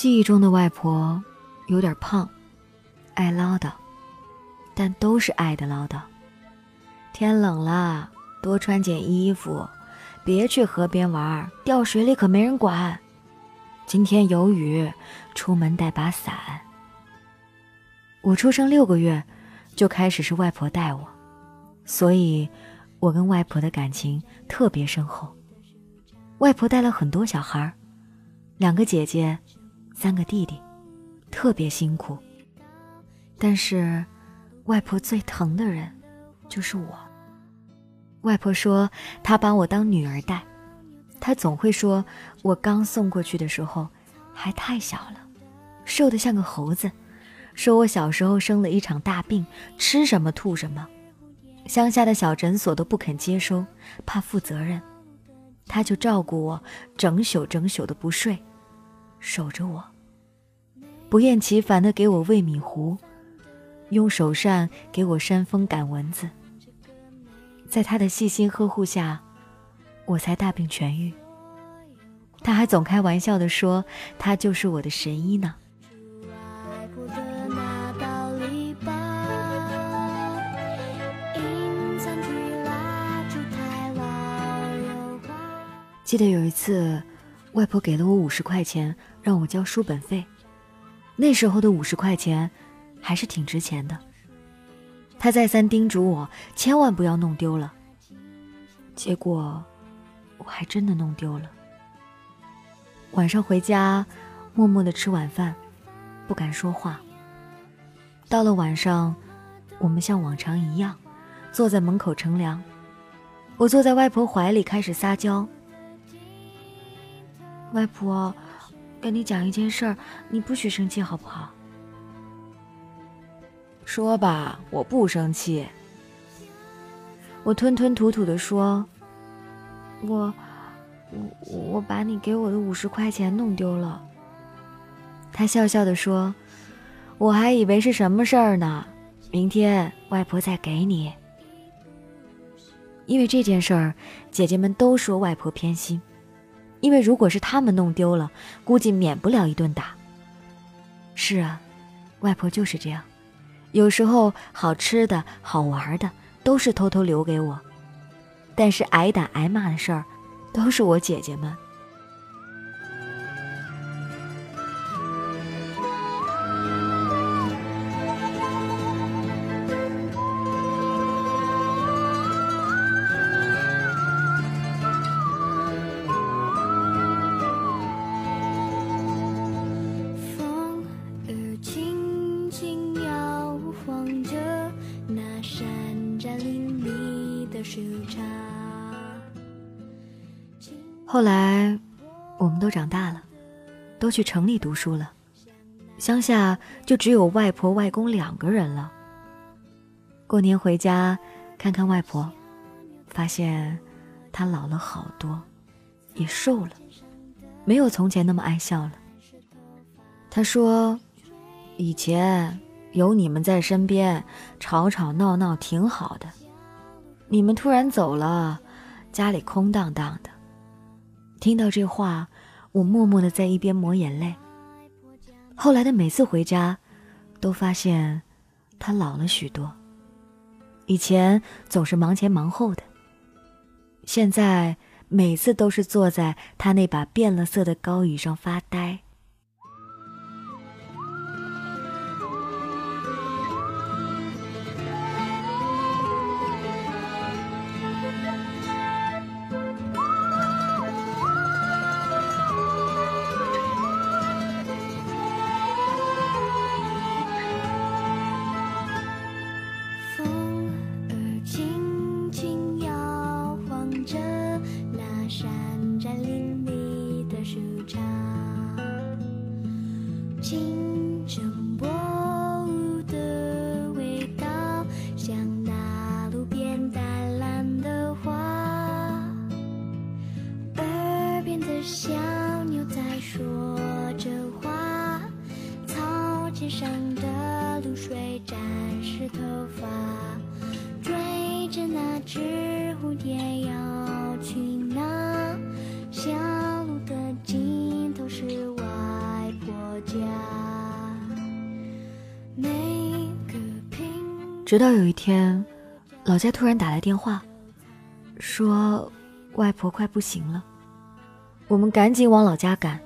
记忆中的外婆有点胖，爱唠叨，但都是爱的唠叨。天冷了，多穿件衣服，别去河边玩，掉水里可没人管。今天有雨，出门带把伞。我出生六个月，就开始是外婆带我，所以我跟外婆的感情特别深厚。外婆带了很多小孩两个姐姐，三个弟弟，特别辛苦。但是，外婆最疼的人就是我。外婆说她把我当女儿带，她总会说我刚送过去的时候还太小了，瘦得像个猴子。说我小时候生了一场大病，吃什么吐什么，乡下的小诊所都不肯接收，怕负责任，他就照顾我，整宿整宿的不睡，守着我，不厌其烦的给我喂米糊，用手扇给我扇风赶蚊子。在他的细心呵护下，我才大病痊愈。他还总开玩笑的说，他就是我的神医呢。记得有一次，外婆给了我五十块钱，让我交书本费。那时候的五十块钱，还是挺值钱的。她再三叮嘱我，千万不要弄丢了。结果，我还真的弄丢了。晚上回家，默默的吃晚饭，不敢说话。到了晚上，我们像往常一样，坐在门口乘凉。我坐在外婆怀里，开始撒娇。外婆，跟你讲一件事儿，你不许生气，好不好？说吧，我不生气。我吞吞吐吐的说：“我，我，我把你给我的五十块钱弄丢了。”他笑笑的说：“我还以为是什么事儿呢，明天外婆再给你。”因为这件事儿，姐姐们都说外婆偏心。因为如果是他们弄丢了，估计免不了一顿打。是啊，外婆就是这样，有时候好吃的好玩的都是偷偷留给我，但是挨打挨骂的事儿，都是我姐姐们。后来，我们都长大了，都去城里读书了，乡下就只有外婆外公两个人了。过年回家看看外婆，发现她老了好多，也瘦了，没有从前那么爱笑了。她说：“以前有你们在身边，吵吵闹闹挺好的，你们突然走了，家里空荡荡的。”听到这话，我默默的在一边抹眼泪。后来的每次回家，都发现他老了许多。以前总是忙前忙后的，现在每次都是坐在他那把变了色的高椅上发呆。金针。直到有一天，老家突然打来电话，说外婆快不行了。我们赶紧往老家赶，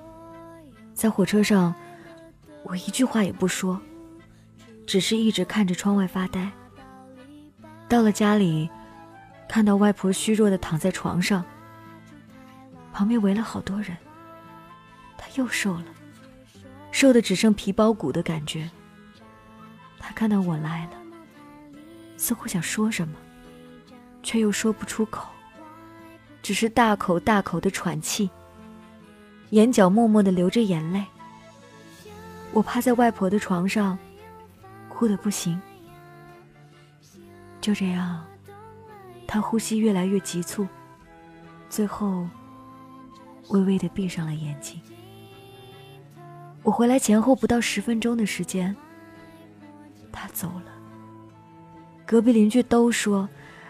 在火车上，我一句话也不说，只是一直看着窗外发呆。到了家里，看到外婆虚弱的躺在床上，旁边围了好多人。她又瘦了，瘦的只剩皮包骨的感觉。她看到我来了。似乎想说什么，却又说不出口，只是大口大口的喘气，眼角默默的流着眼泪。我趴在外婆的床上，哭得不行。就这样，她呼吸越来越急促，最后微微的闭上了眼睛。我回来前后不到十分钟的时间，她走了。隔壁邻居都说，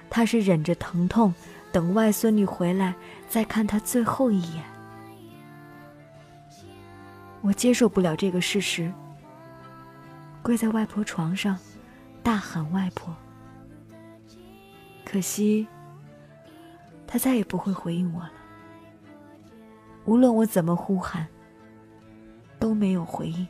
他是忍着疼痛，等外孙女回来再看她最后一眼。我接受不了这个事实，跪在外婆床上，大喊外婆。可惜，她再也不会回应我了。无论我怎么呼喊，都没有回应。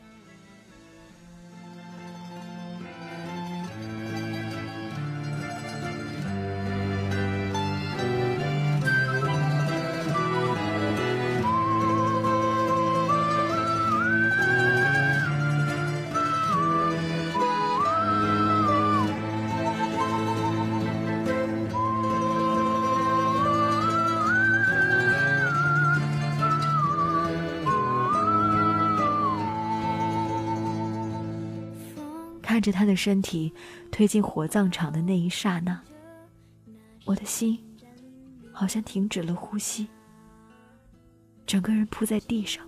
看着他的身体推进火葬场的那一刹那，我的心好像停止了呼吸，整个人扑在地上，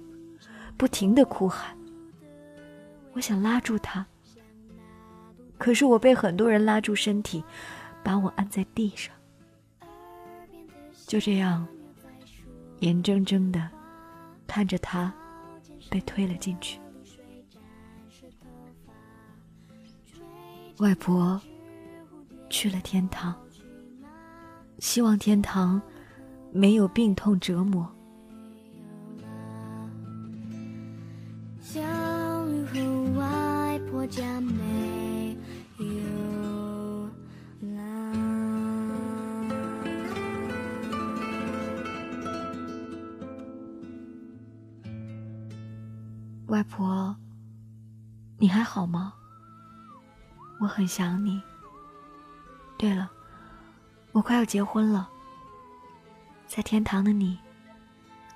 不停的哭喊。我想拉住他，可是我被很多人拉住身体，把我按在地上。就这样，眼睁睁的看着他被推了进去。外婆去了天堂，希望天堂没有病痛折磨。外婆，你还好吗？我很想你。对了，我快要结婚了，在天堂的你，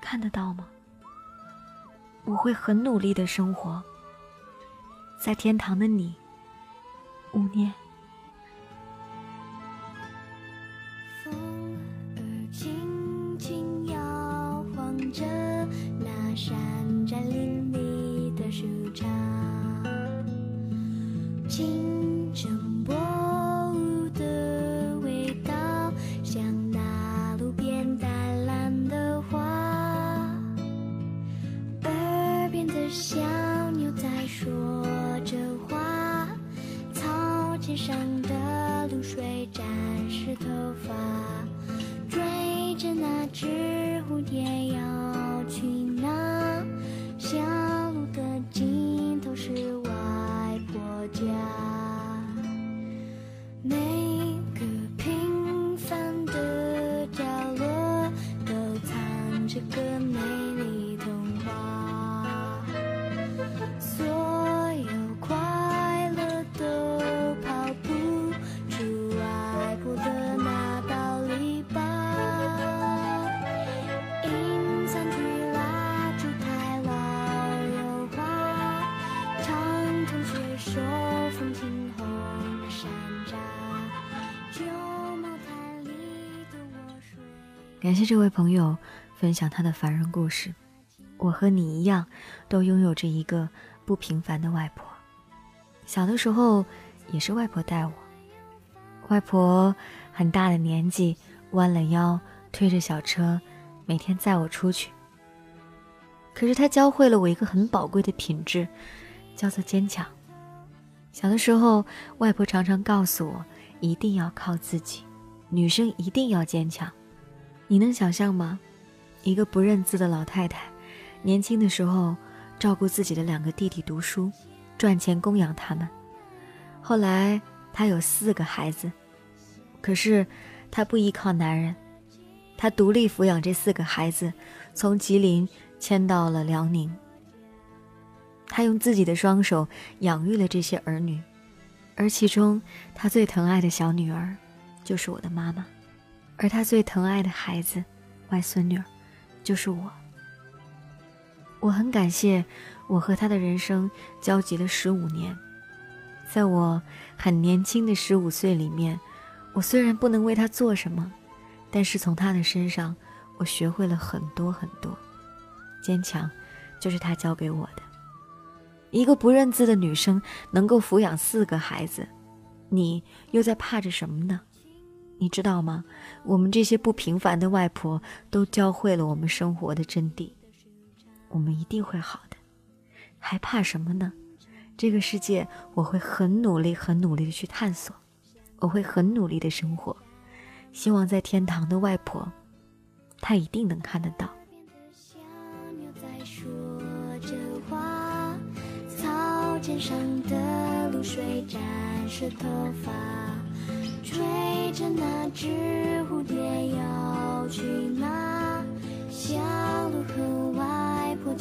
看得到吗？我会很努力的生活，在天堂的你，勿念。风儿轻轻摇晃着那山寨林立的树杈，轻。 내 感谢这位朋友分享他的凡人故事。我和你一样，都拥有着一个不平凡的外婆。小的时候也是外婆带我，外婆很大的年纪，弯了腰，推着小车，每天载我出去。可是她教会了我一个很宝贵的品质，叫做坚强。小的时候，外婆常常告诉我，一定要靠自己，女生一定要坚强。你能想象吗？一个不认字的老太太，年轻的时候照顾自己的两个弟弟读书，赚钱供养他们。后来她有四个孩子，可是她不依靠男人，她独立抚养这四个孩子，从吉林迁到了辽宁。她用自己的双手养育了这些儿女，而其中她最疼爱的小女儿，就是我的妈妈，而他最疼爱的孩子，外孙女，就是我。我很感谢我和他的人生交集了十五年，在我很年轻的十五岁里面，我虽然不能为他做什么，但是从他的身上，我学会了很多很多。坚强，就是他教给我的。一个不认字的女生能够抚养四个孩子，你又在怕着什么呢？你知道吗？我们这些不平凡的外婆都教会了我们生活的真谛。我们一定会好的，还怕什么呢？这个世界我会很努力、很努力的去探索，我会很努力的生活。希望在天堂的外婆，她一定能看得到。肩上的露水沾湿头发，追着那只蝴蝶要去哪？小鹿和外婆。